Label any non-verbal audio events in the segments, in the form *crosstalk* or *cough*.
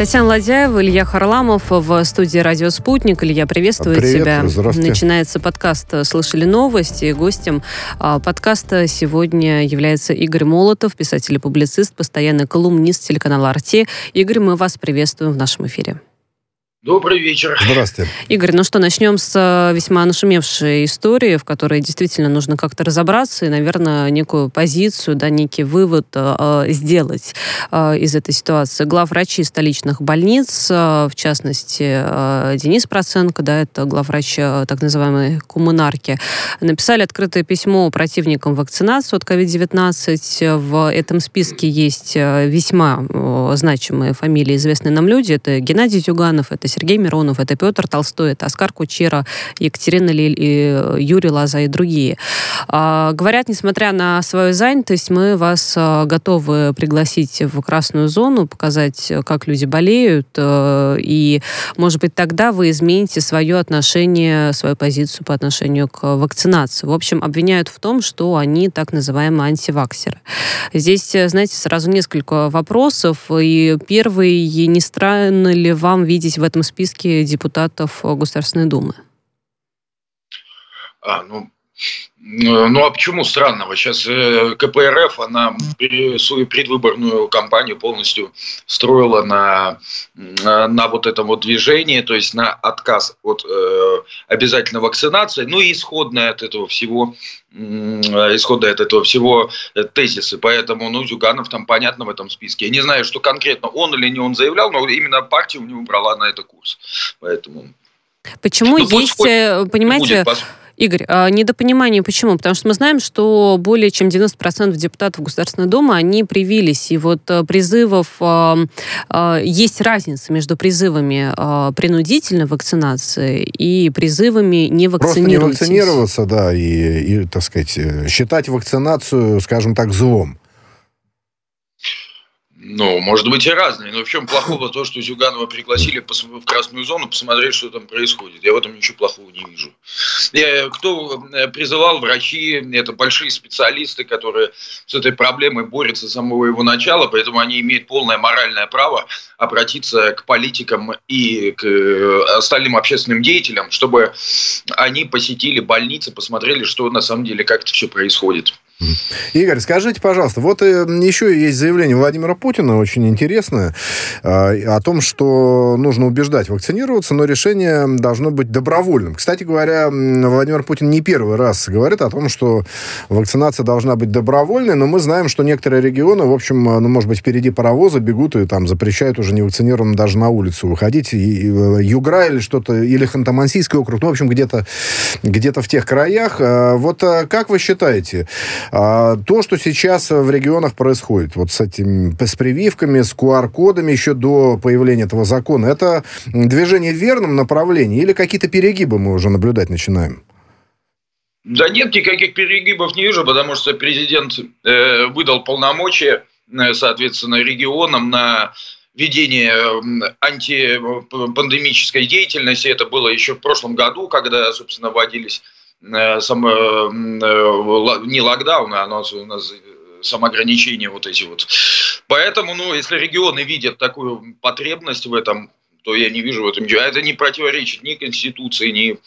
Татьяна Ладяева, Илья Харламов в студии «Радио Спутник». Илья, приветствую Привет, тебя. здравствуйте. Начинается подкаст «Слышали новости». Гостем а, подкаста сегодня является Игорь Молотов, писатель и публицист, постоянный колумнист телеканала «Арте». Игорь, мы вас приветствуем в нашем эфире. Добрый вечер. Здравствуйте. Игорь, ну что, начнем с э, весьма нашумевшей истории, в которой действительно нужно как-то разобраться и, наверное, некую позицию, да, некий вывод э, э сделать э, из этой ситуации. Главврачи столичных больниц, э, в частности, э, Денис Проценко, да, это главврач э, так называемой коммунарки, написали открытое письмо противникам вакцинации от COVID-19. В этом списке есть э, весьма э, значимые фамилии, известные нам люди. Это Геннадий Тюганов, это Сергей Миронов, это Петр Толстой, это Оскар Кучера, Екатерина Лиль, и Юрий Лоза и другие. А, говорят, несмотря на свою занятость, мы вас а, готовы пригласить в красную зону, показать, как люди болеют, и, может быть, тогда вы измените свое отношение, свою позицию по отношению к вакцинации. В общем, обвиняют в том, что они так называемые антиваксеры. Здесь, знаете, сразу несколько вопросов. И первый, не странно ли вам видеть в этом списке депутатов Государственной Думы? А, ну, ну а почему странного? Сейчас э, КПРФ, она свою предвыборную кампанию полностью строила на, на вот этом вот движении, то есть на отказ от э, обязательной вакцинации, ну и исходное от этого всего исходные от этого всего э, тезисы. Поэтому, ну, Зюганов там понятно в этом списке. Я не знаю, что конкретно он или не он заявлял, но именно партия у него брала на это курс. Поэтому... Почему ну, есть, э, понимаете... Будет, Игорь, а недопонимание почему? Потому что мы знаем, что более чем 90% депутатов Государственной Думы, они привились. И вот э, призывов... А, а, есть разница между призывами принудительной вакцинации и призывами не вакцинироваться. Просто не вакцинироваться, да, и, и, так сказать, э, считать вакцинацию, скажем так, злом. Ну, может быть и разные. Но в чем плохого то, что Зюганова пригласили в красную зону посмотреть, что там происходит? Я в этом ничего плохого не вижу. Я, кто э, призывал врачи, это большие специалисты, которые с этой проблемой борются с самого его начала, поэтому они имеют полное моральное право обратиться к политикам и к э, остальным общественным деятелям, чтобы они посетили больницы, посмотрели, что на самом деле, как это все происходит. Игорь, скажите, пожалуйста, вот э, еще есть заявление Владимира Путина, очень интересное, э, о том, что нужно убеждать вакцинироваться, но решение должно быть добровольным. Кстати говоря, Владимир Путин не первый раз говорит о том, что вакцинация должна быть добровольной, но мы знаем, что некоторые регионы, в общем, ну, может быть, впереди паровоза бегут и там запрещают уже невакцинированным даже на улицу выходить. И, э, Югра или что-то, или Ханты-Мансийский округ, ну, в общем, где-то где в тех краях. Вот как вы считаете, а, то, что сейчас в регионах происходит, вот с этим, с прививками, с QR-кодами еще до появления этого закона, это движение в верном направлении или какие-то перегибы мы уже наблюдать начинаем? Да нет, никаких перегибов не вижу, потому что президент э, выдал полномочия, э, соответственно, регионам на ведение антипандемической деятельности. Это было еще в прошлом году, когда, собственно, вводились Э, само, э, не локдаун, а у нас самоограничения вот эти вот. Поэтому, ну, если регионы видят такую потребность в этом, то я не вижу в этом ничего. Это не противоречит ни Конституции, ни,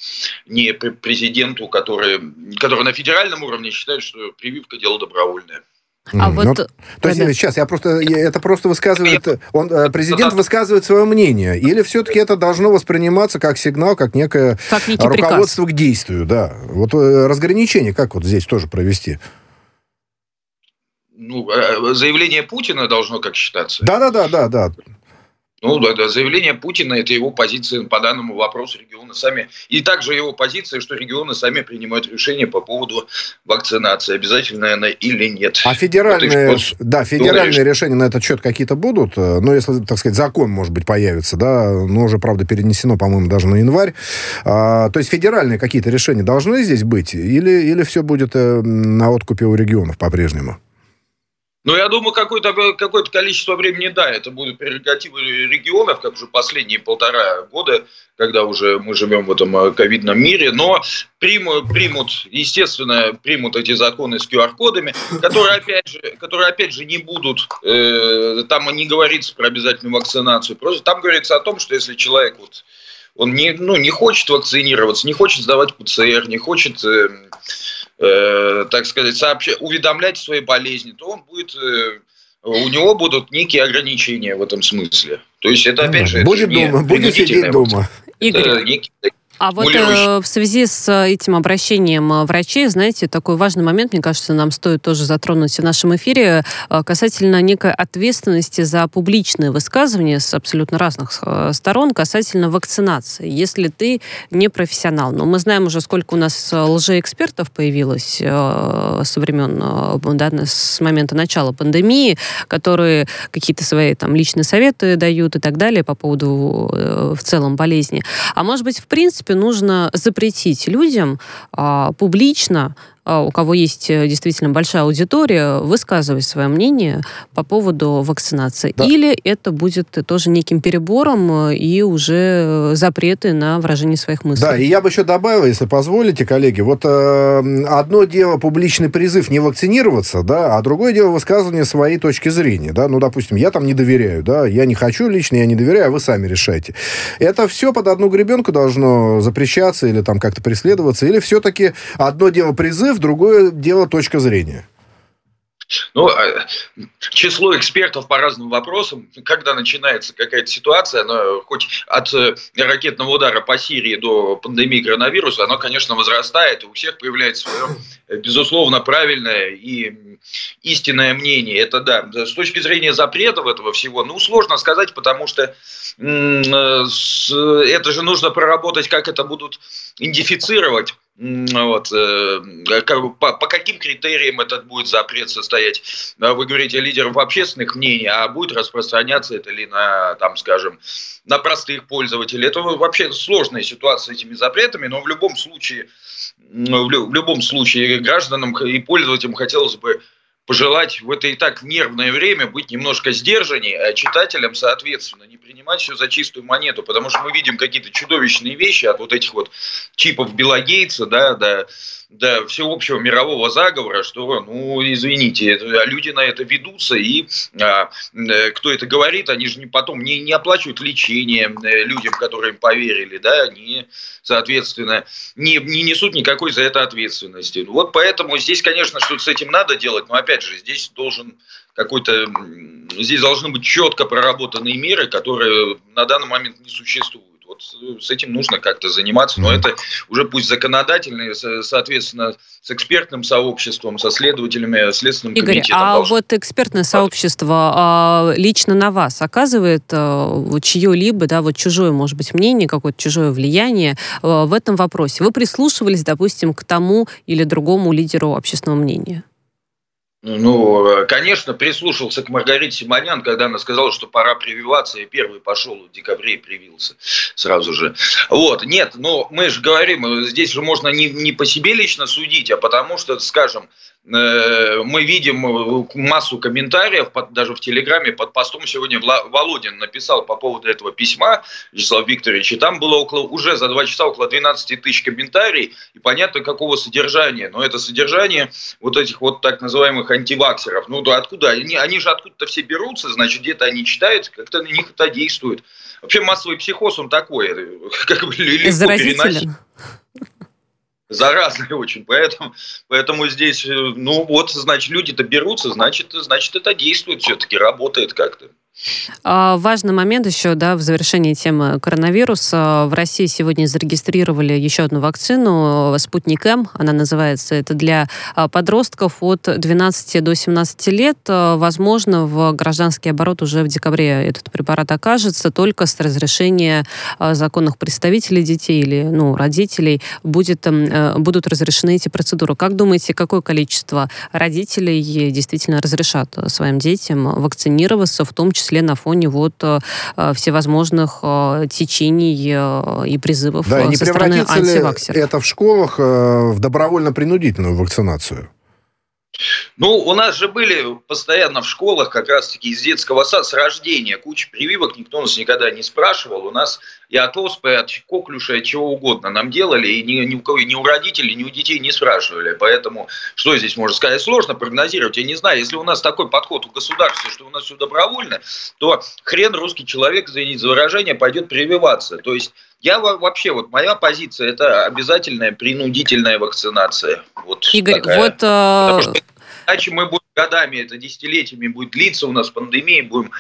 ни президенту, который, который на федеральном уровне считает, что прививка – дело добровольное. А mm. вот... Ну, то есть, да. сейчас, я просто, это просто высказывает, он, э, президент высказывает свое мнение, или все-таки это должно восприниматься как сигнал, как некое как руководство приказ. к действию, да. Вот э, разграничение как вот здесь тоже провести? Ну, э, заявление Путина должно как считаться? Да-да-да, да, да. Ну, да, заявление Путина – это его позиция по данному вопросу. Регионы сами... И также его позиция, что регионы сами принимают решение по поводу вакцинации, обязательно она или нет. А федеральные, вот да, федеральные решения на этот счет какие-то будут? Ну, если, так сказать, закон, может быть, появится, да, но уже, правда, перенесено, по-моему, даже на январь. А, то есть федеральные какие-то решения должны здесь быть? Или, или все будет э, на откупе у регионов по-прежнему? Ну, я думаю, какое-то какое количество времени, да, это будут прерогативы регионов, как уже последние полтора года, когда уже мы живем в этом э, ковидном мире, но примут, примут, естественно, примут эти законы с QR-кодами, которые, опять же, которые, опять же, не будут, э, там не говорится про обязательную вакцинацию, просто там говорится о том, что если человек вот, он не, ну, не хочет вакцинироваться, не хочет сдавать ПЦР, не хочет... Э, э, так сказать, сообщ... уведомлять о своей болезни, то он будет, э, у него будут некие ограничения в этом смысле. То есть это опять же будет дома, будет сидеть дома. Игорь, это некий а вот э, в связи с э, этим обращением э, врачей, знаете, такой важный момент, мне кажется, нам стоит тоже затронуть в нашем эфире э, касательно некой ответственности за публичные высказывания с абсолютно разных сторон касательно вакцинации. Если ты не профессионал, но мы знаем уже, сколько у нас лжеэкспертов появилось э, со времен, да, с момента начала пандемии, которые какие-то свои там личные советы дают и так далее по поводу э, в целом болезни. А может быть, в принципе, принципе, нужно запретить людям а, публично у кого есть э, действительно большая аудитория, высказывать свое мнение по поводу вакцинации. Да. Или это будет тоже неким перебором э, и уже запреты на выражение своих мыслей. Да, и я бы еще добавил, если позволите, коллеги, вот э, одно дело публичный призыв не вакцинироваться, да, а другое дело высказывание своей точки зрения, да, ну, допустим, я там не доверяю, да, я не хочу лично, я не доверяю, а вы сами решайте. Это все под одну гребенку должно запрещаться или там как-то преследоваться, или все-таки одно дело призыв, в другое дело точка зрения. Ну, а, число экспертов по разным вопросам, когда начинается какая-то ситуация, она хоть от э, ракетного удара по Сирии до пандемии коронавируса, оно, конечно, возрастает, и у всех появляется свое, э, безусловно, правильное и истинное мнение. Это да. С точки зрения запретов этого всего, ну, сложно сказать, потому что э, это же нужно проработать, как это будут идентифицировать вот, э, по, по каким критериям этот будет запрет состоять? Вы говорите лидеров общественных мнений, а будет распространяться это ли на, там, скажем, на простых пользователей? Это вообще сложная ситуация с этими запретами, но в любом случае, в любом случае гражданам и пользователям хотелось бы пожелать в это и так нервное время быть немножко сдержаннее, а читателям, соответственно, не принимать все за чистую монету, потому что мы видим какие-то чудовищные вещи от вот этих вот чипов Билла Гейтса, да, да, всеобщего мирового заговора, что, ну, извините, а люди на это ведутся, и а, э, кто это говорит, они же потом не, не оплачивают лечение э, людям, которые им поверили, да, они, соответственно, не, не несут никакой за это ответственности. Вот поэтому здесь, конечно, что-то с этим надо делать, но, опять же, здесь должен какой-то, здесь должны быть четко проработанные меры, которые на данный момент не существуют. Вот с этим нужно как-то заниматься, но это уже пусть законодательные, соответственно, с экспертным сообществом, со следователями, следственным Игорь, комитетом. а должен... вот экспертное сообщество а, лично на вас оказывает а, чье-либо, да, вот чужое, может быть, мнение, какое-то чужое влияние а, в этом вопросе? Вы прислушивались, допустим, к тому или другому лидеру общественного мнения? Ну, конечно, прислушался к Маргарите Симонян, когда она сказала, что пора прививаться, и первый пошел в декабре и привился сразу же. Вот, нет, но мы же говорим, здесь же можно не, не по себе лично судить, а потому что, скажем, Э, мы видим э, массу комментариев, даже в Телеграме, под постом сегодня Володин написал по поводу этого письма Вячеслав Викторович, и там было около, уже за два часа около 12 тысяч комментариев, и понятно, какого содержания. Но это содержание вот этих вот так называемых антиваксеров. Ну да, откуда? Они, они же откуда-то все берутся, значит, где-то они читают, как-то на них это действует. Вообще массовый психоз, он такой, *laughs* как бы легко переносить заразный *laughs* очень. Поэтому, поэтому здесь, э, ну вот, значит, люди-то берутся, значит, значит, это действует все-таки, работает как-то. А, важный момент еще, да, в завершении темы коронавируса. В России сегодня зарегистрировали еще одну вакцину, Спутник М, она называется. Это для а, подростков от 12 до 17 лет. А, возможно, в гражданский оборот уже в декабре этот препарат окажется, только с разрешения законных представителей детей или ну, родителей будет, э, будут разрешены эти процедуры. Как думаете, какое количество родителей действительно разрешат своим детям вакцинироваться, в том числе числе на фоне вот э, э, всевозможных э, течений и призывов да, со стороны антиваксеров. это в школах в добровольно-принудительную вакцинацию? Ну, у нас же были постоянно в школах как раз-таки из детского сада с рождения куча прививок, никто нас никогда не спрашивал. У нас и от оспы, и от коклюша, от чего угодно нам делали, и ни, ни, у кого, ни у родителей, ни у детей не спрашивали. Поэтому что здесь можно сказать? Сложно прогнозировать. Я не знаю, если у нас такой подход у государства, что у нас все добровольно, то хрен русский человек, извините за выражение, пойдет прививаться. То есть я вообще, вот моя позиция, это обязательная принудительная вакцинация. Вот Игорь, такая. вот... Потому что Иначе мы будем годами, это десятилетиями будет длиться у нас пандемия, будем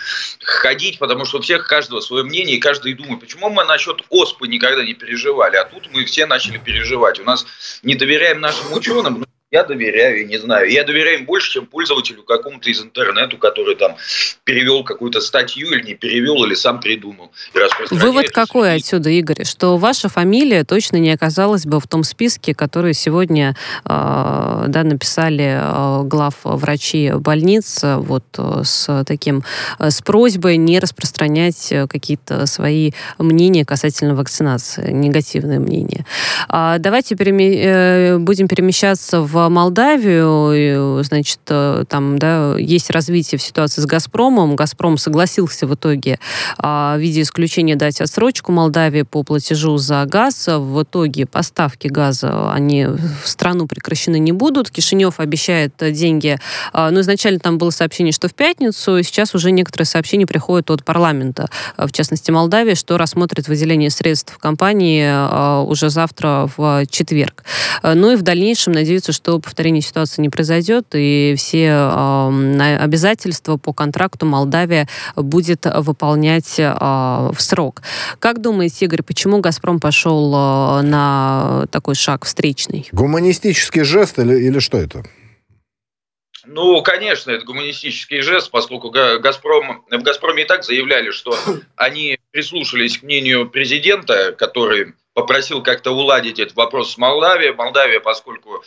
ходить, потому что у всех каждого свое мнение, и каждый думает, почему мы насчет оспы никогда не переживали, а тут мы все начали переживать. У нас не доверяем нашим ученым, я доверяю, я не знаю. Я доверяю им больше, чем пользователю какому-то из интернету, который там перевел какую-то статью или не перевел, или сам придумал. Вывод какой среди... отсюда, Игорь? Что ваша фамилия точно не оказалась бы в том списке, который сегодня э, да, написали э, глав врачи больниц вот с таким, с просьбой не распространять какие-то свои мнения касательно вакцинации, негативные мнения. А давайте переме... Э, будем перемещаться в Молдавию, значит, э, там, да, есть развитие в ситуации с «Газпромом». «Газпром» согласился в итоге а, в виде исключения дать отсрочку Молдавии по платежу за газ. В итоге поставки газа, они в страну прекращены не будут. Кишинев обещает деньги. А, ну, изначально там было сообщение, что в пятницу, сейчас уже некоторые сообщения приходят от парламента, в частности, Молдавии, что рассмотрит выделение средств компании а, уже завтра в четверг. Ну и в дальнейшем надеются, что что повторение ситуации не произойдет, и все э, обязательства по контракту Молдавия будет выполнять э, в срок. Как думаете, Игорь, почему «Газпром» пошел э, на такой шаг встречный? Гуманистический жест или, или что это? Ну, конечно, это гуманистический жест, поскольку Газпром, в «Газпроме» и так заявляли, что они прислушались к мнению президента, который попросил как-то уладить этот вопрос с Молдавией. Молдавия, поскольку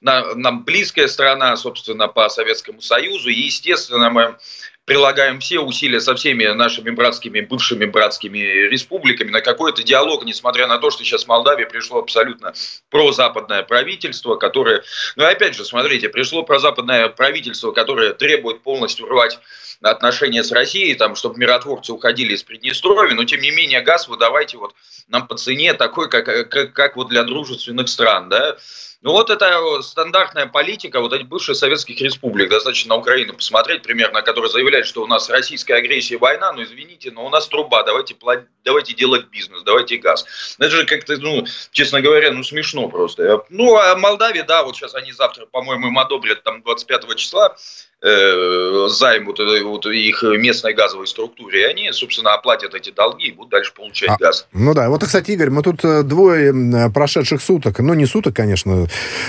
нам близкая страна, собственно, по Советскому Союзу, и, естественно, мы прилагаем все усилия со всеми нашими братскими, бывшими братскими республиками на какой-то диалог, несмотря на то, что сейчас в Молдавии пришло абсолютно прозападное правительство, которое, ну опять же, смотрите, пришло прозападное правительство, которое требует полностью рвать отношения с Россией, там, чтобы миротворцы уходили из Приднестровья, но тем не менее газ вы давайте вот нам по цене такой, как, как, как вот для дружественных стран, да, ну вот это стандартная политика вот этих бывших советских республик. Достаточно на Украину посмотреть примерно, которая заявляет, что у нас российская агрессия, война, ну извините, но у нас труба, давайте, платить, давайте делать бизнес, давайте газ. Это же как-то, ну, честно говоря, ну смешно просто. Ну а Молдавия, да, вот сейчас они завтра, по-моему, им одобрят там 25 числа э, займ вот, вот их местной газовой структуре, и они, собственно, оплатят эти долги и будут дальше получать а, газ. Ну да, вот, кстати, Игорь, мы тут э, двое прошедших суток, ну не суток, конечно,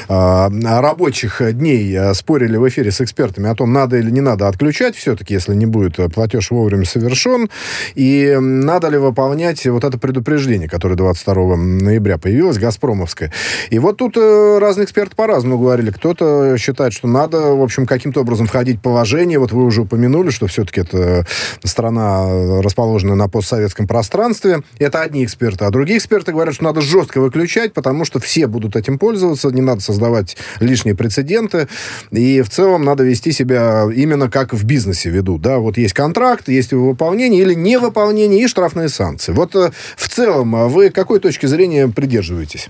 а, рабочих дней э, спорили в эфире с экспертами о том, надо или не надо отключать все-таки, если не будет э, платеж вовремя совершен, и надо ли выполнять вот это предупреждение, которое 22 ноября появилось, «Газпромовское». И вот тут разные эксперты по-разному говорили. Кто-то считает, что надо, в общем, каким-то образом входить находить положение. Вот вы уже упомянули, что все-таки это страна, расположенная на постсоветском пространстве. Это одни эксперты. А другие эксперты говорят, что надо жестко выключать, потому что все будут этим пользоваться, не надо создавать лишние прецеденты. И в целом надо вести себя именно как в бизнесе ведут. Да? Вот есть контракт, есть выполнение или невыполнение и штрафные санкции. Вот э, в целом а вы какой точки зрения придерживаетесь?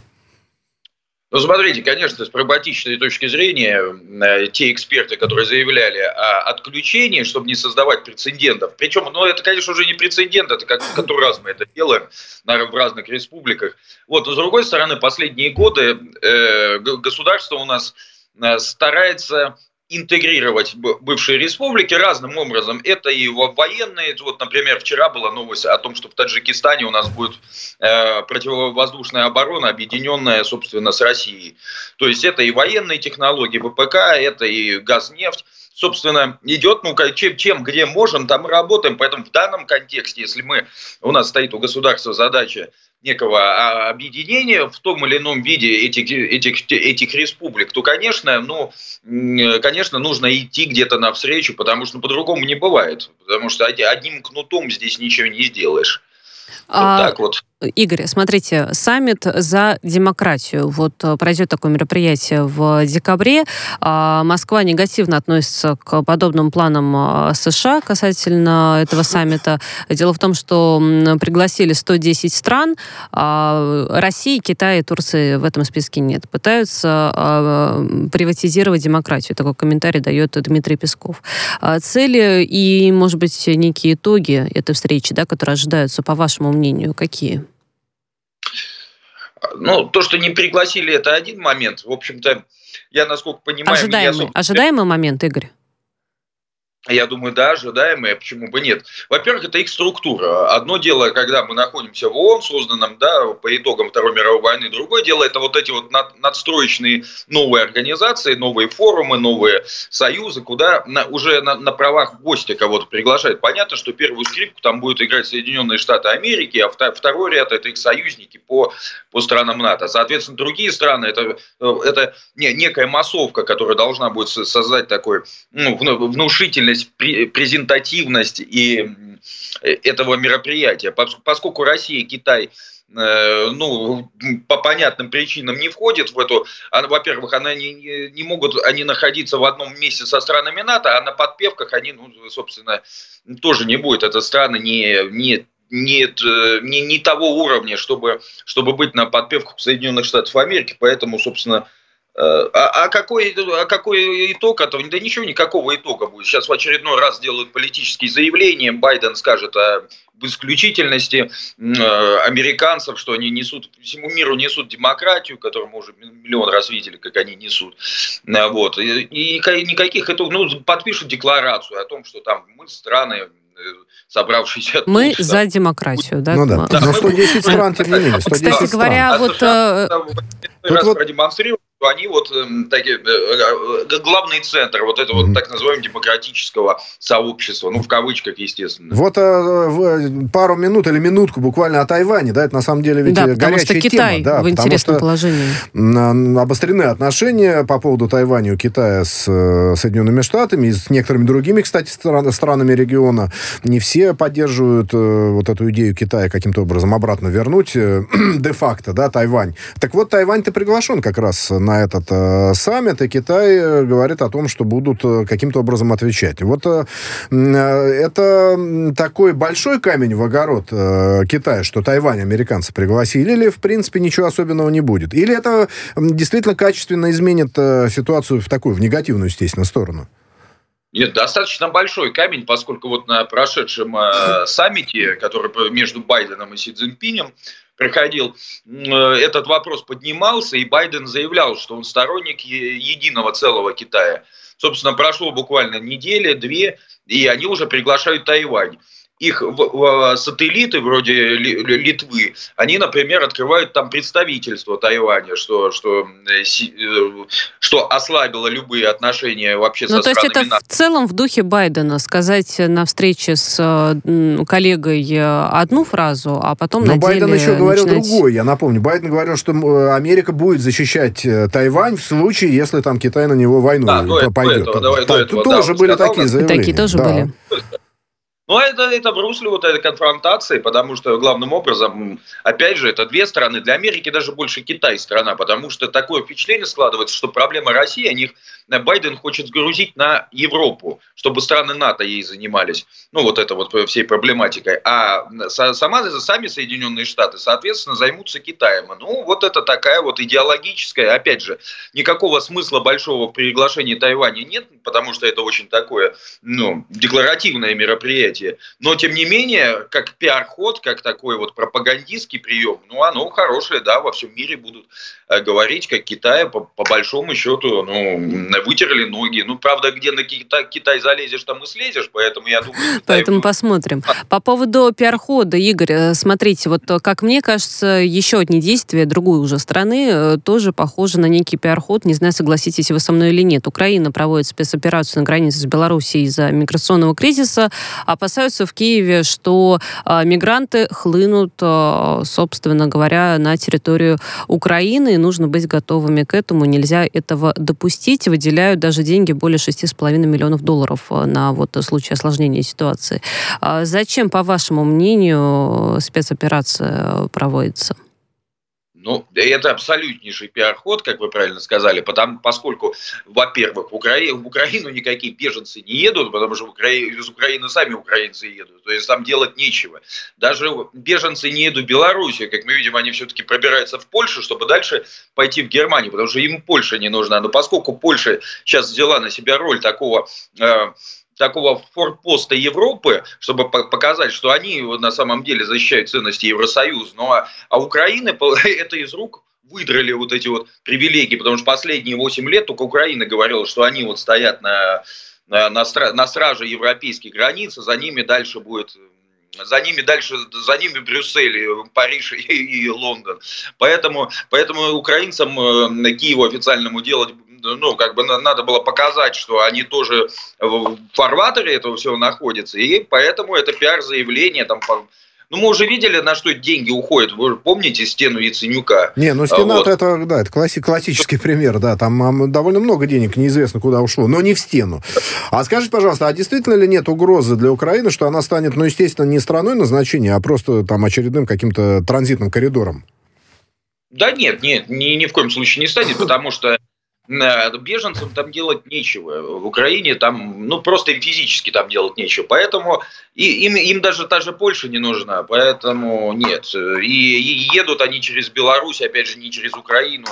Ну, смотрите, конечно, с прагматичной точки зрения, э, те эксперты, которые заявляли о отключении, чтобы не создавать прецедентов, причем, ну, это, конечно, уже не прецедент, это как который раз мы это делаем, наверное, в разных республиках. Вот, но с другой стороны, последние годы э, государство у нас э, старается интегрировать бывшие республики разным образом. Это и военные, вот, например, вчера была новость о том, что в Таджикистане у нас будет э, противовоздушная оборона, объединенная, собственно, с Россией. То есть это и военные технологии ВПК, это и газ, нефть собственно, идет, ну, чем, чем, где можем, там и работаем. Поэтому в данном контексте, если мы, у нас стоит у государства задача некого а, объединения в том или ином виде этих, этих, этих республик, то, конечно, ну, конечно, нужно идти где-то навстречу, потому что ну, по-другому не бывает. Потому что одним кнутом здесь ничего не сделаешь. А, вот так вот. Игорь, смотрите, саммит за демократию. Вот э, пройдет такое мероприятие в декабре. А, Москва негативно относится к подобным планам а, США касательно этого саммита. Дело в том, что пригласили 110 стран. А России, Китая и Турции в этом списке нет. Пытаются приватизировать демократию. Такой комментарий дает Дмитрий Песков. Цели и, может быть, некие итоги этой встречи, да, которые ожидаются, по вашему мнению, какие? Ну, то, что не пригласили, это один момент. В общем-то, я, насколько понимаю... Ожидаемый, меня... ожидаемый момент, Игорь. Я думаю, да, ожидаемые, почему бы нет. Во-первых, это их структура. Одно дело, когда мы находимся в ООН, созданном да, по итогам Второй мировой войны, другое дело, это вот эти вот над, надстроечные новые организации, новые форумы, новые союзы, куда на, уже на, на правах гостя кого-то приглашают. Понятно, что первую скрипку там будут играть Соединенные Штаты Америки, а второй ряд – это их союзники по, по странам НАТО. Соответственно, другие страны – это, это не, некая массовка, которая должна будет создать такой ну, внушительный эффективность, презентативность и этого мероприятия. Поскольку Россия и Китай э, ну, по понятным причинам не входит в эту, во-первых, она не, не могут они находиться в одном месте со странами НАТО, а на подпевках они, ну, собственно, тоже не будет. Это страны не, не нет, не, не того уровня, чтобы, чтобы быть на подпевках Соединенных Штатов Америки, поэтому, собственно, Э, а, а, какой, а какой итог этого? Да ничего, никакого итога будет. Сейчас в очередной раз делают политические заявления. Байден скажет о исключительности э, американцев, что они несут, всему миру несут демократию, которую мы уже миллион раз видели, как они несут. Э, вот. И, и никаких итогов, ну, подпишут декларацию о том, что там мы страны собравшиеся... Мы тут, за там, демократию, да? Ну да, но 110 стран, тем не менее, 110 Кстати говоря, вот... Раз продемонстрировали, что они вот эм, такие, э, э, главный центр вот этого mm-hmm. так называемого демократического сообщества, ну, в кавычках, естественно. Вот э, пару минут или минутку буквально о Тайване, да, это на самом деле ведь да, горячая что Китай тема. Да, в интересном положении. Обострены отношения по поводу Тайваня у Китая с Соединенными Штатами и с некоторыми другими, кстати, стран, странами региона. Не все поддерживают вот эту идею Китая каким-то образом обратно вернуть *clears throat* де-факто, да, Тайвань. Так вот, Тайвань-то приглашен как раз на на этот э, саммит, и Китай э, говорит о том, что будут э, каким-то образом отвечать. Вот э, э, это такой большой камень в огород э, Китая, что Тайвань американцы пригласили, или, в принципе, ничего особенного не будет? Или это действительно качественно изменит э, ситуацию в такую, в негативную, естественно, сторону? Нет, достаточно большой камень, поскольку вот на прошедшем э, саммите, который между Байденом и Си Цзиньпинем, проходил, э, этот вопрос поднимался, и Байден заявлял, что он сторонник единого целого Китая. Собственно, прошло буквально неделя, две, и они уже приглашают Тайвань их сателлиты вроде Литвы, они, например, открывают там представительство Тайваня, что, что, э, э, что ослабило любые отношения вообще ну, со то есть это НАТО. в целом в духе Байдена сказать на встрече с коллегой одну фразу, а потом Но на Байден деле еще говорил начинать... другое, я напомню. Байден говорил, что Америка будет защищать э, Тайвань в случае, если там Китай на него войну да, пойдет. Этого, давай, этого, тоже да, были такие заявления. Такие тоже да. были. Ну, это, это в русле вот этой конфронтации, потому что главным образом, опять же, это две страны. Для Америки даже больше Китай страна, потому что такое впечатление складывается, что проблема России, о них Байден хочет сгрузить на Европу, чтобы страны НАТО ей занимались. Ну, вот это вот всей проблематикой. А сама, сами Соединенные Штаты, соответственно, займутся Китаем. Ну, вот это такая вот идеологическая, опять же, никакого смысла большого в приглашении Тайваня нет, потому что это очень такое, ну, декларативное мероприятие. Но, тем не менее, как пиар-ход, как такой вот пропагандистский прием, ну, оно хорошее, да, во всем мире будут э, говорить, как Китай, по, по большому счету, ну, вытерли ноги. Ну, правда, где на Китай, Китай залезешь, там и слезешь, поэтому я думаю... Китай... Поэтому посмотрим. По поводу пиар-хода, Игорь, э, смотрите, вот э, как мне кажется, еще одни действия другой уже страны тоже похожи на некий пиар-ход. Не знаю, согласитесь вы со мной или нет. Украина проводит спецоперацию на границе с Белоруссией из-за миграционного кризиса, а опасаются в Киеве, что а, мигранты хлынут, а, собственно говоря, на территорию Украины, и нужно быть готовыми к этому. Нельзя этого допустить. Выделяют даже деньги более 6,5 миллионов долларов на вот случай осложнения ситуации. Зачем, по вашему мнению, спецоперация проводится? Ну, это абсолютнейший пиар-ход, как вы правильно сказали, потому, поскольку, во-первых, в, Укра... в Украину никакие беженцы не едут, потому что в Укра... из Украины сами украинцы едут, то есть там делать нечего. Даже беженцы не едут в Белоруссию, как мы видим, они все-таки пробираются в Польшу, чтобы дальше пойти в Германию, потому что им Польша не нужна. Но поскольку Польша сейчас взяла на себя роль такого... Э, такого форпоста Европы, чтобы показать, что они на самом деле защищают ценности Евросоюза. Ну а, а Украина *laughs* это из рук выдрали вот эти вот привилегии, потому что последние 8 лет только Украина говорила, что они вот стоят на, на, на, на страже европейских границ, а за ними дальше будет за ними дальше, за ними Брюссель, Париж *laughs* и, и Лондон. Поэтому, поэтому украинцам э, Киеву официальному делать ну, как бы надо было показать, что они тоже в фарватере этого всего находятся, и поэтому это пиар-заявление, там, ну, мы уже видели, на что деньги уходят. Вы помните стену Яценюка? Не, ну стена вот. это, да, это класси- классический пример, да. Там довольно много денег, неизвестно куда ушло, но не в стену. А скажите, пожалуйста, а действительно ли нет угрозы для Украины, что она станет, ну, естественно, не страной назначения, а просто там очередным каким-то транзитным коридором? Да нет, нет, ни, ни в коем случае не станет, потому что беженцам там делать нечего. В Украине там, ну, просто им физически там делать нечего. Поэтому и, им, им даже та же Польша не нужна. Поэтому нет. И, и едут они через Беларусь, опять же, не через Украину.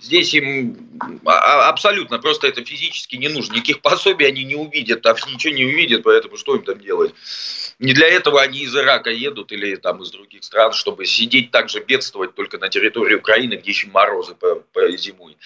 Здесь им а, а, абсолютно просто это физически не нужно. Никаких пособий они не увидят, там ничего не увидят, поэтому что им там делать? Не для этого они из Ирака едут или там из других стран, чтобы сидеть так же бедствовать только на территории Украины, где еще морозы по, по зимой.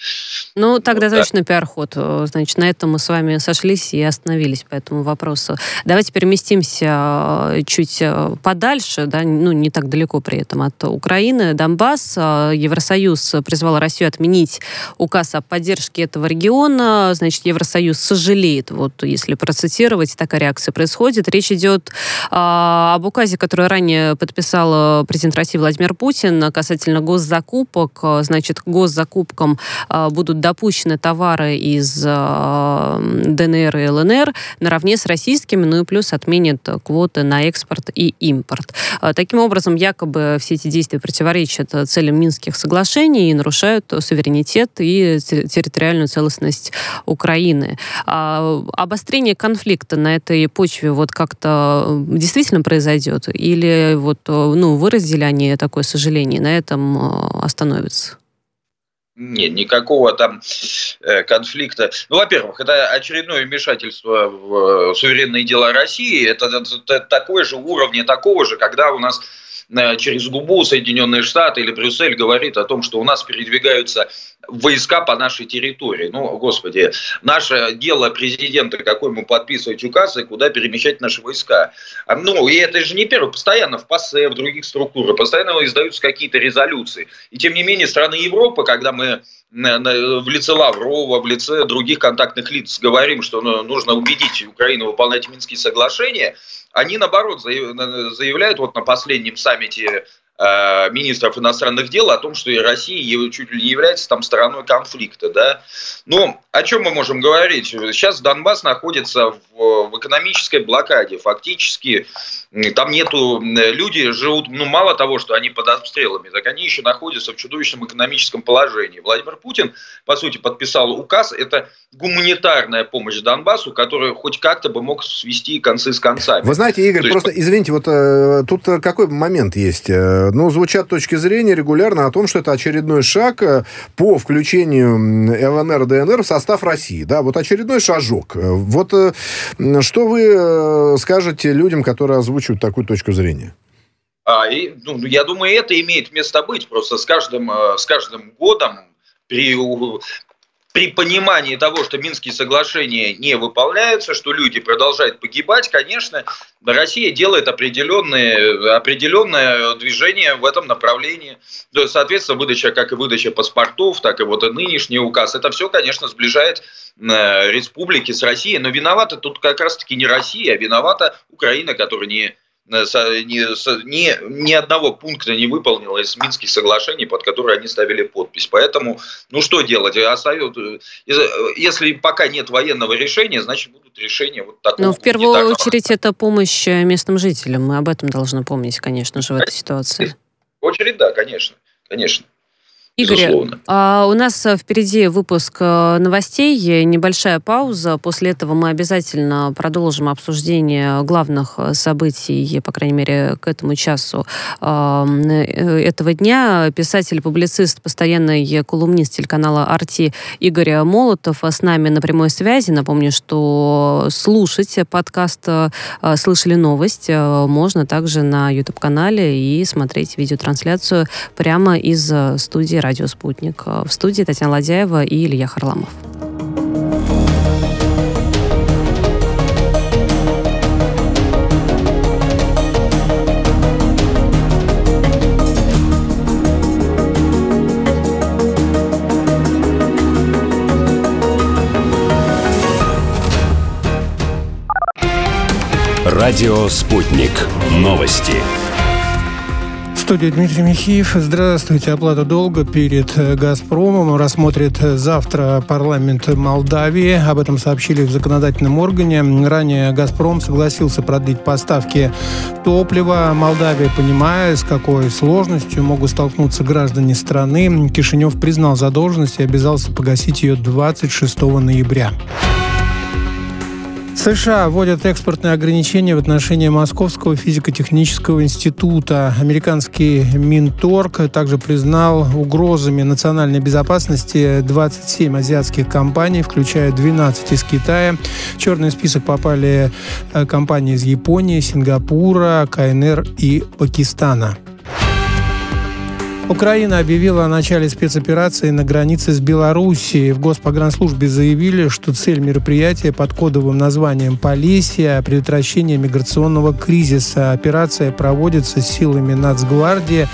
Ну, тогда вот, точно да. пиар-ход. Значит, на этом мы с вами сошлись и остановились по этому вопросу. Давайте переместимся э, чуть э, подальше, да, ну, не так далеко при этом от Украины. Донбасс. Э, Евросоюз призвал Россию отменить указ о поддержке этого региона. Значит, Евросоюз сожалеет, вот если процитировать, такая реакция происходит. Речь идет а, об указе, который ранее подписал президент России Владимир Путин касательно госзакупок. Значит, госзакупкам а, будут допущены товары из а, ДНР и ЛНР наравне с российскими, ну и плюс отменят квоты на экспорт и импорт. Таким образом, якобы все эти действия противоречат целям Минских соглашений и нарушают суверенитет и территориальную целостность Украины. Обострение конфликта на этой почве вот как-то действительно произойдет? Или вот, э, ну, выразили они такое сожаление, на этом э, остановится? Нет, никакого там э, конфликта. Ну, во-первых, это очередное вмешательство в суверенные дела России. Это, это, это такое же уровня, такого же, когда у нас через губу Соединенные Штаты или Брюссель говорит о том, что у нас передвигаются войска по нашей территории. Ну, господи, наше дело президента, какой ему подписывать указ и куда перемещать наши войска. А, ну, и это же не первый, постоянно в ПАСЕ, в других структурах, постоянно издаются какие-то резолюции. И тем не менее, страны Европы, когда мы в лице Лаврова, в лице других контактных лиц говорим, что ну, нужно убедить Украину выполнять Минские соглашения, они, наоборот, заявляют вот на последнем саммите министров иностранных дел о том, что и Россия чуть ли не является там стороной конфликта. Да? Ну, о чем мы можем говорить? Сейчас Донбасс находится в, в экономической блокаде. Фактически там нету... Люди живут, ну, мало того, что они под обстрелами, так они еще находятся в чудовищном экономическом положении. Владимир Путин, по сути, подписал указ. Это гуманитарная помощь Донбассу, который хоть как-то бы мог свести концы с концами. Вы знаете, Игорь, То просто, есть... извините, вот э, тут какой момент есть? Э, ну, звучат точки зрения регулярно о том, что это очередной шаг э, по включению ЛНР, ДНР в состав России. Да, вот очередной шажок. Вот э, что вы э, скажете людям, которые озвучивают такую точку зрения? А, и, ну, я думаю, это имеет место быть. Просто с каждым, с каждым годом при при понимании того, что Минские соглашения не выполняются, что люди продолжают погибать, конечно, Россия делает определенные, определенное движение в этом направлении. Соответственно, выдача, как и выдача паспортов, так и вот и нынешний указ, это все, конечно, сближает э, республики с Россией, но виновата тут как раз-таки не Россия, а виновата Украина, которая не ни, ни, ни одного пункта не выполнила из Минских соглашений, под которые они ставили подпись. Поэтому, ну что делать? Остается, если пока нет военного решения, значит будут решения вот такого. Но в первую очередь это помощь местным жителям. Мы об этом должны помнить, конечно же, в этой ситуации. В очередь, да, конечно. Конечно. Игорь, а у нас э, впереди выпуск э, новостей, небольшая пауза. После этого мы обязательно продолжим обсуждение главных э, событий, по крайней мере, к этому часу этого дня. Писатель-публицист, постоянный колумнист телеканала «Арти» Игорь Молотов с нами на прямой связи. Напомню, что слушать подкаст «Слышали новость» можно также на YouTube-канале и смотреть видеотрансляцию прямо из студии «Радио Спутник». В студии Татьяна Ладяева и Илья Харламов. Радио «Спутник». Новости студии Дмитрий Михеев. Здравствуйте. Оплата долга перед э, «Газпромом» рассмотрит завтра парламент Молдавии. Об этом сообщили в законодательном органе. Ранее «Газпром» согласился продлить поставки топлива. Молдавия, понимая, с какой сложностью могут столкнуться граждане страны, Кишинев признал задолженность и обязался погасить ее 26 ноября. США вводят экспортные ограничения в отношении Московского физико-технического института. Американский Минторг также признал угрозами национальной безопасности 27 азиатских компаний, включая 12 из Китая. В черный список попали э, компании из Японии, Сингапура, КНР и Пакистана. Украина объявила о начале спецоперации на границе с Белоруссией. В Госпогранслужбе заявили, что цель мероприятия под кодовым названием «Полесье» – предотвращение миграционного кризиса. Операция проводится силами Нацгвардии,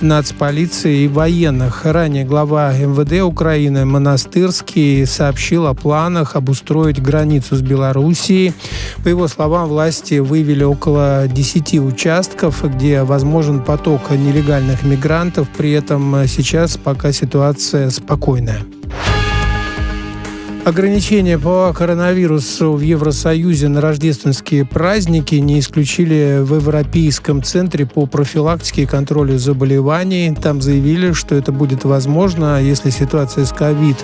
Нацполиции и военных. Ранее глава МВД Украины Монастырский сообщил о планах обустроить границу с Белоруссией. По его словам, власти выявили около 10 участков, где возможен поток нелегальных мигрантов – при этом э, сейчас пока ситуация спокойная. Ограничения по коронавирусу в Евросоюзе на рождественские праздники не исключили в Европейском центре по профилактике и контролю заболеваний. Там заявили, что это будет возможно, если ситуация с ковид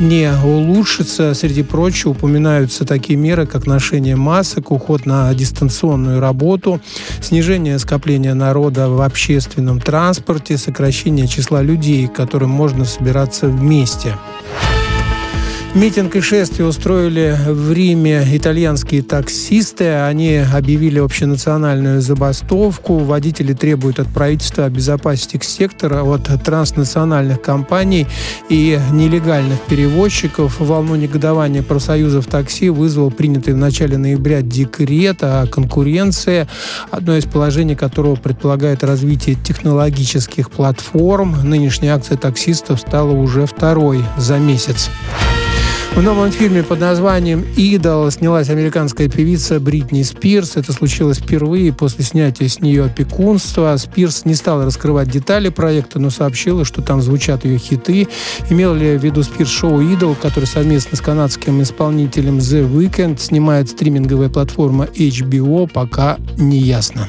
не улучшится. Среди прочего упоминаются такие меры, как ношение масок, уход на дистанционную работу, снижение скопления народа в общественном транспорте, сокращение числа людей, которым можно собираться вместе. Митинг и шествие устроили в Риме итальянские таксисты. Они объявили общенациональную забастовку. Водители требуют от правительства обезопасить их сектора от транснациональных компаний и нелегальных перевозчиков. Волну негодования профсоюзов такси вызвал принятый в начале ноября декрет о конкуренции, одно из положений которого предполагает развитие технологических платформ. Нынешняя акция таксистов стала уже второй за месяц. В новом фильме под названием «Идол» снялась американская певица Бритни Спирс. Это случилось впервые после снятия с нее опекунства. Спирс не стала раскрывать детали проекта, но сообщила, что там звучат ее хиты. Имел ли в виду Спирс шоу «Идол», который совместно с канадским исполнителем The Weeknd снимает стриминговая платформа HBO, пока не ясно.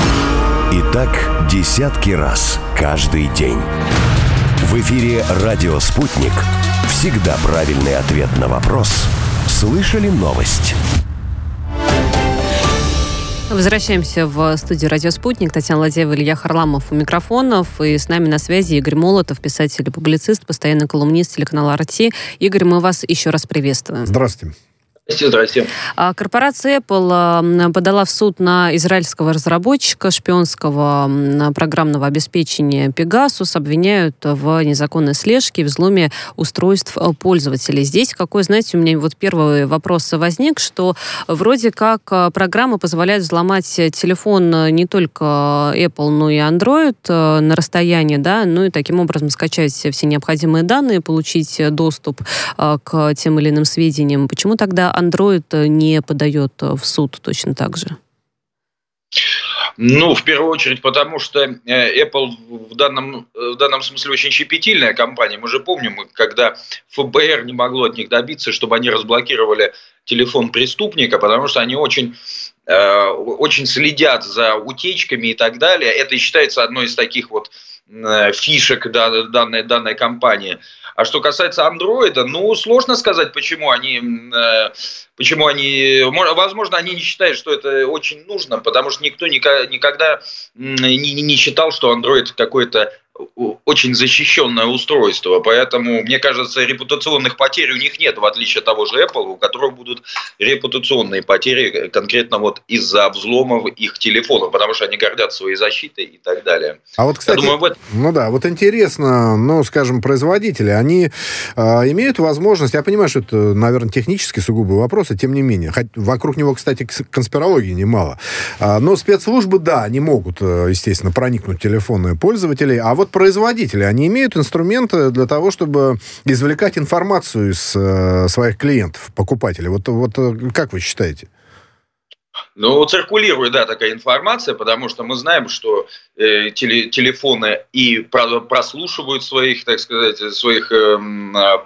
Так десятки раз каждый день. В эфире «Радио Спутник». Всегда правильный ответ на вопрос. Слышали новость? Возвращаемся в студию «Радио Спутник». Татьяна Ладеева, Илья Харламов у микрофонов. И с нами на связи Игорь Молотов, писатель и публицист, постоянный колумнист телеканала «Арти». Игорь, мы вас еще раз приветствуем. Здравствуйте. Здрасте. А, корпорация Apple подала в суд на израильского разработчика шпионского программного обеспечения Pegasus, обвиняют в незаконной слежке и взломе устройств э, пользователей. Здесь какой, знаете, у меня вот первый вопрос возник, что вроде как э, программа позволяет взломать телефон э, не только Apple, но и Android на расстоянии, да, ну и таким образом скачать все необходимые данные, получить доступ к тем или иным сведениям. Почему тогда Android э, не подает э, в суд точно так же? Ну, в первую очередь, потому что э, Apple в данном, в данном смысле очень щепетильная компания. Мы же помним, когда ФБР не могло от них добиться, чтобы они разблокировали телефон преступника, потому что они очень, очень следят за утечками и так далее. Это считается одной из таких вот фишек данной, данной компании. А что касается андроида, ну, сложно сказать, почему они, э, почему они, возможно, они не считают, что это очень нужно, потому что никто никогда не считал, что андроид какой-то очень защищенное устройство, поэтому, мне кажется, репутационных потерь у них нет, в отличие от того же Apple, у которых будут репутационные потери конкретно вот из-за взломов их телефонов, потому что они гордятся своей защитой и так далее. А вот, кстати, думаю, вот... ну да, вот интересно, ну, скажем, производители, они э, имеют возможность, я понимаю, что это, наверное, технически сугубый вопрос, и тем не менее, хоть вокруг него, кстати, конспирологии немало, э, но спецслужбы, да, они могут, э, естественно, проникнуть в телефоны пользователей, а вот производители, они имеют инструменты для того, чтобы извлекать информацию из э, своих клиентов, покупателей. Вот, вот э, как вы считаете? Ну, циркулирует, да, такая информация, потому что мы знаем, что э, теле, телефоны и прослушивают своих, так сказать, своих э,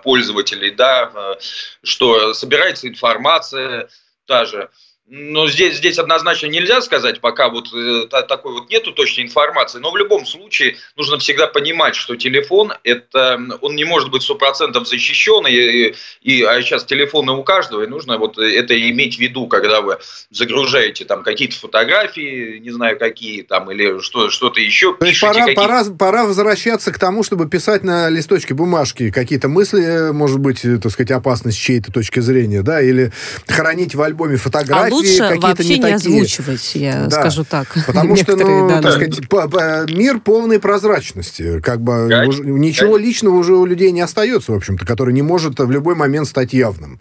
пользователей, да, э, что собирается информация та же. Но здесь, здесь однозначно нельзя сказать, пока вот э, такой вот нету точной информации. Но в любом случае нужно всегда понимать, что телефон это он не может быть сто процентов защищен. И, и, а сейчас телефоны у каждого, и нужно вот это иметь в виду, когда вы загружаете там какие-то фотографии, не знаю какие там, или что, что-то еще. То есть пора, пора, пора возвращаться к тому, чтобы писать на листочке бумажки какие-то мысли, может быть, так сказать, опасность чьей-то точки зрения, да, или хранить в альбоме фотографии. Лучше вообще не, не озвучивать, я да. скажу так. *laughs* Потому что, ну, так сказать, мир полной прозрачности. Как бы Конечно. ничего личного уже у людей не остается, в общем-то, который не может в любой момент стать явным.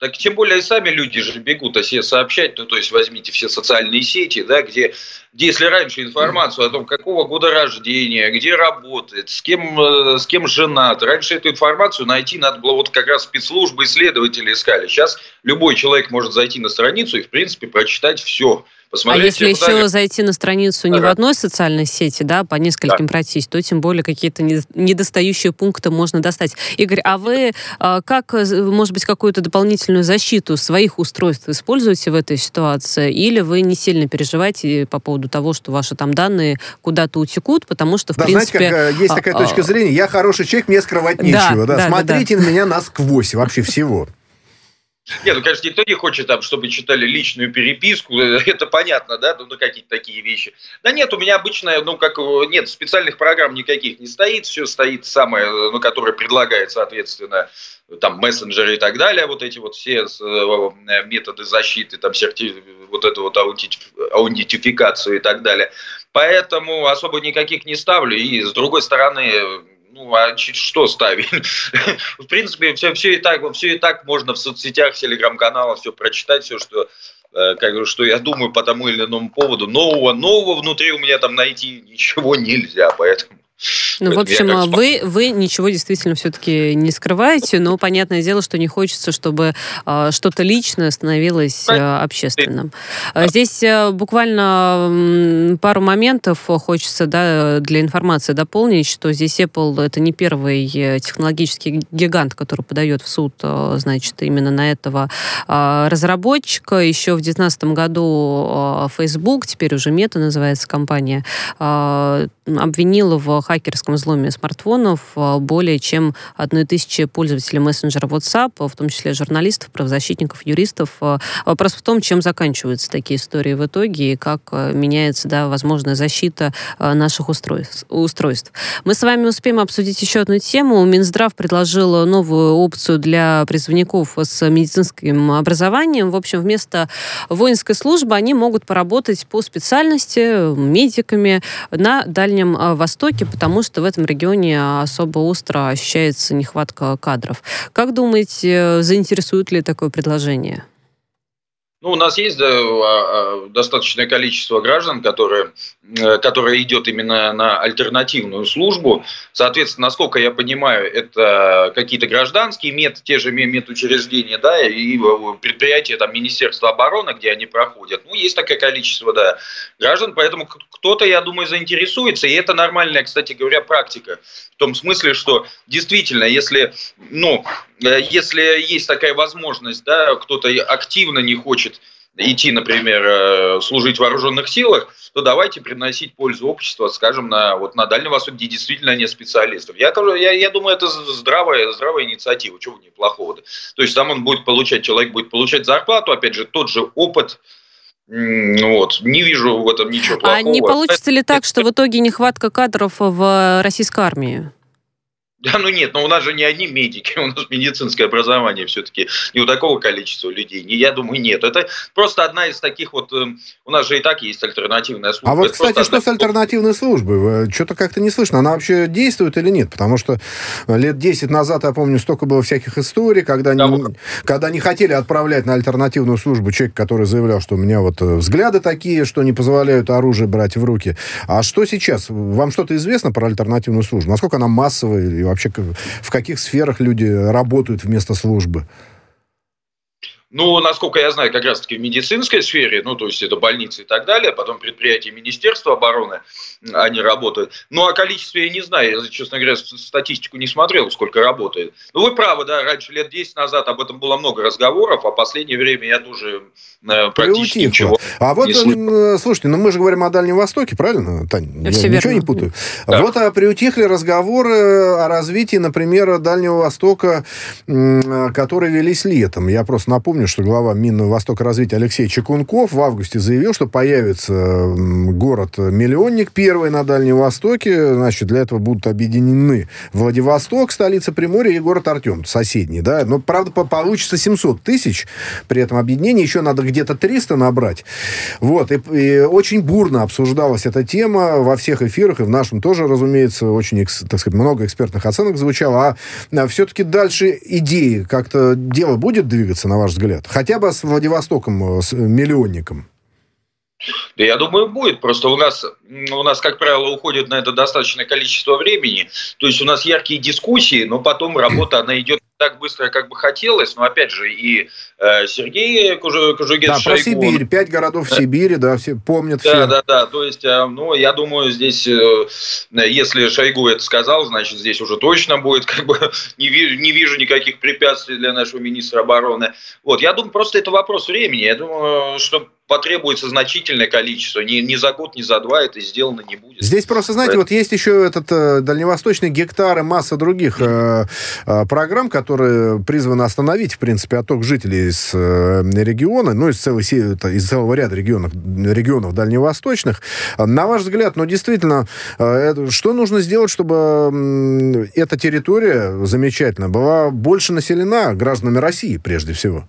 Так тем более и сами люди же бегут о себе сообщать, ну то есть возьмите все социальные сети, да, где, где если раньше информацию о том, какого года рождения, где работает, с кем, э, с кем женат, раньше эту информацию найти надо было вот как раз спецслужбы, исследователи искали. Сейчас любой человек может зайти на страницу и в принципе прочитать все а если еще далее. зайти на страницу не ага. в одной социальной сети, да, по нескольким да. пройтись, то тем более какие-то недостающие пункты можно достать. Игорь, а вы а, как, э, может быть, какую-то дополнительную защиту своих устройств используете в этой ситуации? Или вы не сильно переживаете по поводу того, что ваши там данные куда-то утекут, потому что, в да, принципе... знаете, как, э, есть такая а, точка зрения, я хороший человек, мне скрывать нечего. Да, да, Смотрите да, да. на меня насквозь вообще всего. Нет, ну, конечно, никто не хочет, там, чтобы читали личную переписку, *laughs* это понятно, да, ну, какие-то такие вещи. Да нет, у меня обычно, ну, как, нет, специальных программ никаких не стоит, все стоит самое, ну, которое предлагает, соответственно, там, мессенджеры и так далее, вот эти вот все э, методы защиты, там, серти... вот эту вот аутентификацию и так далее. Поэтому особо никаких не ставлю, и, с другой стороны, ну, а что ставить? *laughs* в принципе, все, все, и так, все и так можно в соцсетях, телеграм-каналах все прочитать, все, что, э, как, что я думаю по тому или иному поводу. Нового, нового внутри у меня там найти ничего нельзя, поэтому... Ну, в общем, вы, вы ничего действительно все-таки не скрываете, но понятное дело, что не хочется, чтобы э, что-то личное становилось э, общественным. Да. Здесь э, буквально пару моментов хочется да, для информации дополнить, что здесь Apple это не первый э, технологический гигант, который подает в суд, значит, именно на этого разработчика. Еще в 2019 году Facebook, теперь уже Meta называется компания, обвинила в хакерском взломе смартфонов а, более чем одной тысячи пользователей мессенджера WhatsApp, в том числе журналистов, правозащитников, юристов. А, вопрос в том, чем заканчиваются такие истории в итоге и как меняется да, возможная защита наших устройств. устройств. Мы с вами успеем обсудить еще одну тему. Минздрав предложил новую опцию для призывников с медицинским образованием. В общем, вместо воинской службы они могут поработать по специальности медиками на Дальнем Востоке, потому что в этом регионе особо остро ощущается нехватка кадров. Как думаете, заинтересует ли такое предложение? Ну, у нас есть а, а, достаточное количество граждан, которые, э, которые идет именно на альтернативную службу. Соответственно, насколько я понимаю, это какие-то гражданские мед, те же медучреждения, да, и предприятия там Министерства обороны, где они проходят. Ну, есть такое количество, да, граждан, поэтому кто-то, я думаю, заинтересуется, и это нормальная, кстати говоря, практика. В том смысле, что действительно, если, ну, э, если есть такая возможность, да, кто-то активно не хочет идти, например, э, служить в вооруженных силах, то давайте приносить пользу обществу, скажем, на, вот на Дальнем Востоке, где действительно нет специалистов. Я, я, я думаю, это здравая, здравая инициатива, чего в ней плохого-то. То есть там он будет получать, человек будет получать зарплату, опять же, тот же опыт, вот. Не вижу в этом ничего плохого. А не получится ли так, что в итоге нехватка кадров в российской армии? Да, ну нет, но у нас же не одни медики, *laughs* у нас медицинское образование все-таки не у такого количества людей. Не, я думаю, нет. Это просто одна из таких вот... Эм, у нас же и так есть альтернативная служба. А вот, Это кстати, что одна... с альтернативной службой? Что-то как-то не слышно. Она вообще действует или нет? Потому что лет 10 назад, я помню, столько было всяких историй, когда, да, не, вот. когда не хотели отправлять на альтернативную службу человека, который заявлял, что у меня вот э, взгляды такие, что не позволяют оружие брать в руки. А что сейчас? Вам что-то известно про альтернативную службу? Насколько она массовая вообще в каких сферах люди работают вместо службы? Ну, насколько я знаю, как раз-таки в медицинской сфере, ну, то есть это больницы и так далее, потом предприятия Министерства обороны, они работают. Ну, о количестве я не знаю, я, честно говоря, статистику не смотрел, сколько работает. Ну, вы правы, да, раньше, лет 10 назад об этом было много разговоров, а в последнее время я тоже э, практически Приутихло. ничего А вот, не слушайте, ну мы же говорим о Дальнем Востоке, правильно, Тань? я верно. ничего не путаю. Да. Вот а приутихли разговоры о развитии, например, Дальнего Востока, которые велись летом. Я просто напомню, напомню, что глава Минного-Востока развития Алексей Чекунков в августе заявил, что появится город-миллионник первый на Дальнем Востоке. Значит, для этого будут объединены Владивосток, столица Приморья, и город Артем, соседний. Да? Но, правда, получится 700 тысяч при этом объединении. Еще надо где-то 300 набрать. Вот. И, и очень бурно обсуждалась эта тема во всех эфирах, и в нашем тоже, разумеется, очень, так сказать, много экспертных оценок звучало. А все-таки дальше идеи как-то дело будет двигаться, на ваш взгляд? Взгляд? Хотя бы с Владивостоком, э, с миллионником. Да я думаю, будет. Просто у нас, у нас, как правило, уходит на это достаточное количество времени. То есть у нас яркие дискуссии, но потом работа, она идет так быстро, как бы хотелось. Но опять же, и э, Сергей Кожугин Да, про Сибирь. Пять городов в Сибири, да, все помнят. Да, все. да, да. То есть, э, ну, я думаю, здесь, э, если Шойгу это сказал, значит, здесь уже точно будет, *laughs* как бы, не вижу, не вижу никаких препятствий для нашего министра обороны. Вот, я думаю, просто это вопрос времени. Я думаю, что потребуется значительное количество. Ни, ни за год, ни за два это сделано не будет. Здесь просто, знаете, Поэтому... вот есть еще этот э, дальневосточный гектар и масса других э, э, программ, которые призваны остановить, в принципе, отток жителей из э, региона, ну, из, целой, из целого ряда регионов, регионов дальневосточных. На ваш взгляд, ну, действительно, э, что нужно сделать, чтобы э, эта территория замечательно была больше населена гражданами России, прежде всего?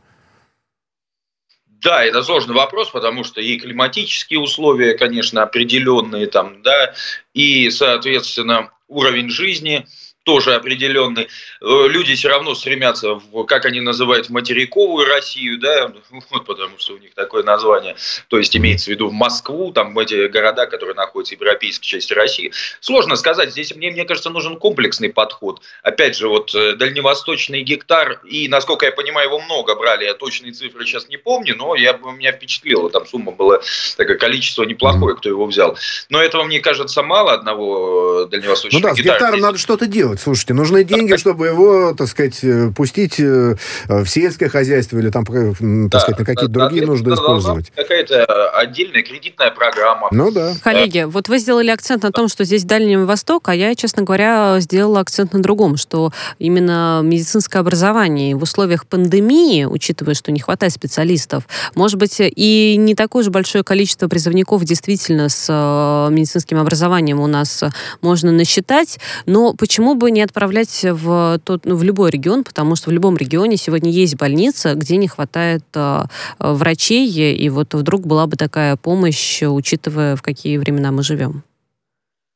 Да, это сложный вопрос, потому что и климатические условия, конечно, определенные там, да, и, соответственно, уровень жизни тоже определенный. Э, люди все равно стремятся, в, как они называют, в материковую Россию, да, *laughs* вот потому что у них такое название. То есть имеется в виду в Москву, там в эти города, которые находятся в европейской части России. Сложно сказать, здесь мне, мне кажется, нужен комплексный подход. Опять же, вот э, дальневосточный гектар, и, насколько я понимаю, его много брали, я точные цифры сейчас не помню, но я, меня впечатлило, там сумма была, такое количество неплохое, кто его взял. Но этого, мне кажется, мало одного э, дальневосточного ну да, гектара. с гектаром надо что-то делать делать? Слушайте, нужны деньги, чтобы его, так сказать, э, пустить э, в сельское хозяйство или там, э, так да, сказать, на какие-то да, другие нужды использовать. Какая-то отдельная кредитная программа. Ну да. Коллеги, вот вы сделали акцент на том, что здесь Дальний Восток, а я, честно говоря, сделала акцент на другом, что именно медицинское образование в условиях пандемии, учитывая, что не хватает специалистов, может быть, и не такое же большое количество призывников действительно с медицинским образованием у нас можно насчитать, но почему бы бы не отправлять в, тот, ну, в любой регион, потому что в любом регионе сегодня есть больница, где не хватает э, врачей, и вот вдруг была бы такая помощь, учитывая, в какие времена мы живем.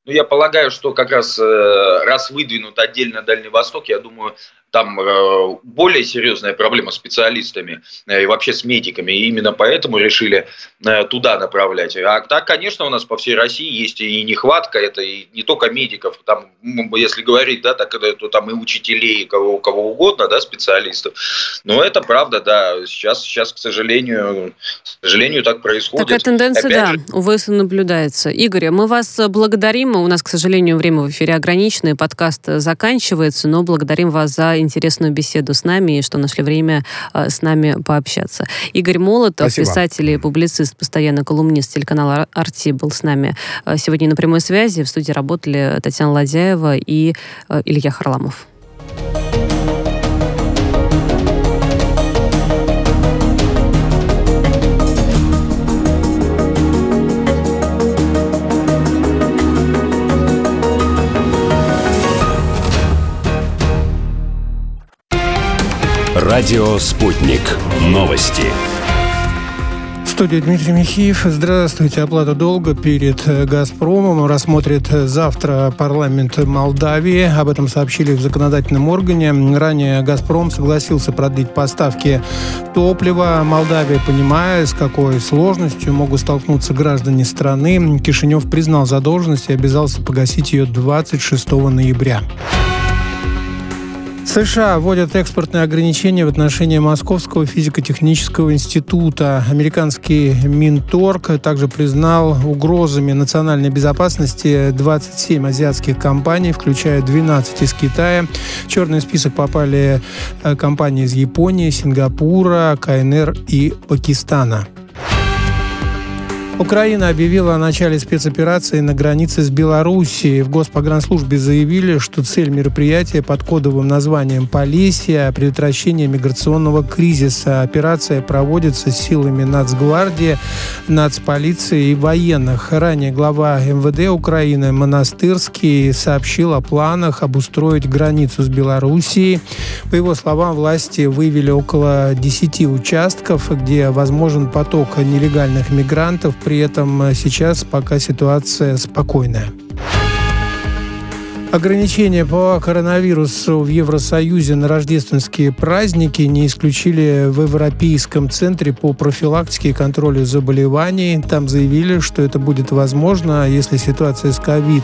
Ну, я полагаю, что как раз э, раз выдвинут отдельно Дальний Восток, я думаю, там э, более серьезная проблема с специалистами э, и вообще с медиками, и именно поэтому решили э, туда направлять. А так, конечно, у нас по всей России есть и нехватка, это и не только медиков, там, если говорить, да, так, то там и учителей, и кого, кого угодно, да, специалистов. Но это правда, да, сейчас, сейчас, к сожалению, к сожалению, так происходит. Такая тенденция, Опять да, же... увы, наблюдается. Игорь, мы вас благодарим, у нас, к сожалению, время в эфире ограниченное, подкаст заканчивается, но благодарим вас за интересную беседу с нами и что нашли время э, с нами пообщаться. Игорь Молотов, Спасибо. писатель и публицист, постоянно колумнист телеканала «Арти» был с нами э, сегодня на прямой связи. В студии работали Татьяна Ладяева и э, Илья Харламов. Радио «Спутник». Новости. студии Дмитрий Михеев. Здравствуйте. Оплата долга перед э, «Газпромом» рассмотрит завтра парламент Молдавии. Об этом сообщили в законодательном органе. Ранее «Газпром» согласился продлить поставки топлива. Молдавия, понимая, с какой сложностью могут столкнуться граждане страны, Кишинев признал задолженность и обязался погасить ее 26 ноября. США вводят экспортные ограничения в отношении Московского физико-технического института. Американский Минторг также признал угрозами национальной безопасности 27 азиатских компаний, включая 12 из Китая. В черный список попали э, компании из Японии, Сингапура, КНР и Пакистана. Украина объявила о начале спецоперации на границе с Белоруссией. В Госпогранслужбе заявили, что цель мероприятия под кодовым названием «Полесье» – предотвращение миграционного кризиса. Операция проводится силами Нацгвардии, Нацполиции и военных. Ранее глава МВД Украины Монастырский сообщил о планах обустроить границу с Белоруссией. По его словам, власти вывели около 10 участков, где возможен поток нелегальных мигрантов – при этом э, сейчас пока ситуация спокойная. Ограничения по коронавирусу в Евросоюзе на рождественские праздники не исключили в Европейском центре по профилактике и контролю заболеваний. Там заявили, что это будет возможно, если ситуация с ковид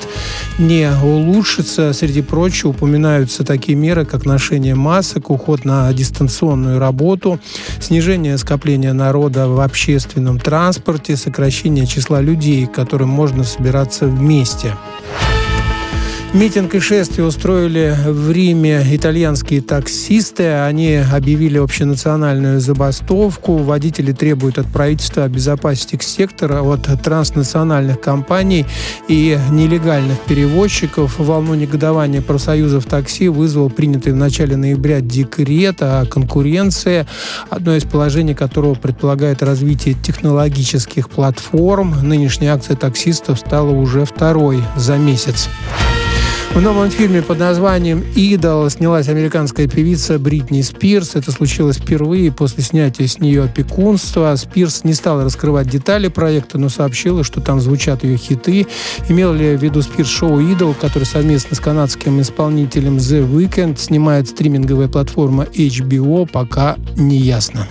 не улучшится. Среди прочего упоминаются такие меры, как ношение масок, уход на дистанционную работу, снижение скопления народа в общественном транспорте, сокращение числа людей, которым можно собираться вместе. Митинг и шествие устроили в Риме итальянские таксисты. Они объявили общенациональную забастовку. Водители требуют от правительства обезопасить их сектора от транснациональных компаний и нелегальных перевозчиков. Волну негодования профсоюзов такси вызвал принятый в начале ноября декрет о конкуренции, одно из положений которого предполагает развитие технологических платформ. Нынешняя акция таксистов стала уже второй за месяц. В новом фильме под названием «Идол» снялась американская певица Бритни Спирс. Это случилось впервые после снятия с нее опекунства. Спирс не стала раскрывать детали проекта, но сообщила, что там звучат ее хиты. Имел ли в виду Спирс шоу «Идол», который совместно с канадским исполнителем The Weeknd снимает стриминговая платформа HBO, пока не ясно.